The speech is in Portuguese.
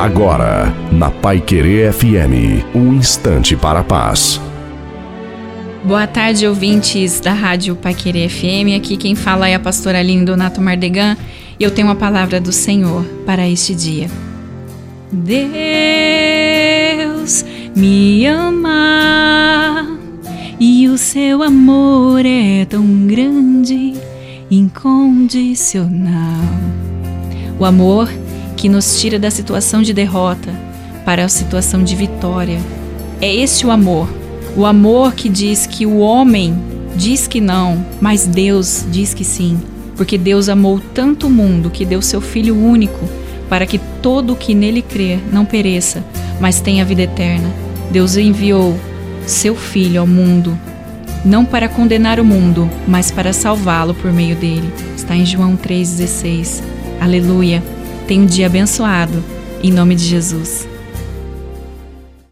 Agora, na Pai Querer FM, um instante para a paz. Boa tarde, ouvintes da Rádio Pai Querer FM. Aqui quem fala é a pastora Aline Donato Mardegan e eu tenho uma palavra do Senhor para este dia. Deus me ama e o seu amor é tão grande, incondicional. O amor que nos tira da situação de derrota para a situação de vitória. É esse o amor. O amor que diz que o homem diz que não, mas Deus diz que sim. Porque Deus amou tanto o mundo que deu seu Filho único para que todo o que nele crer não pereça, mas tenha vida eterna. Deus enviou seu Filho ao mundo, não para condenar o mundo, mas para salvá-lo por meio dele. Está em João 3,16. Aleluia! Tenha um dia abençoado. Em nome de Jesus.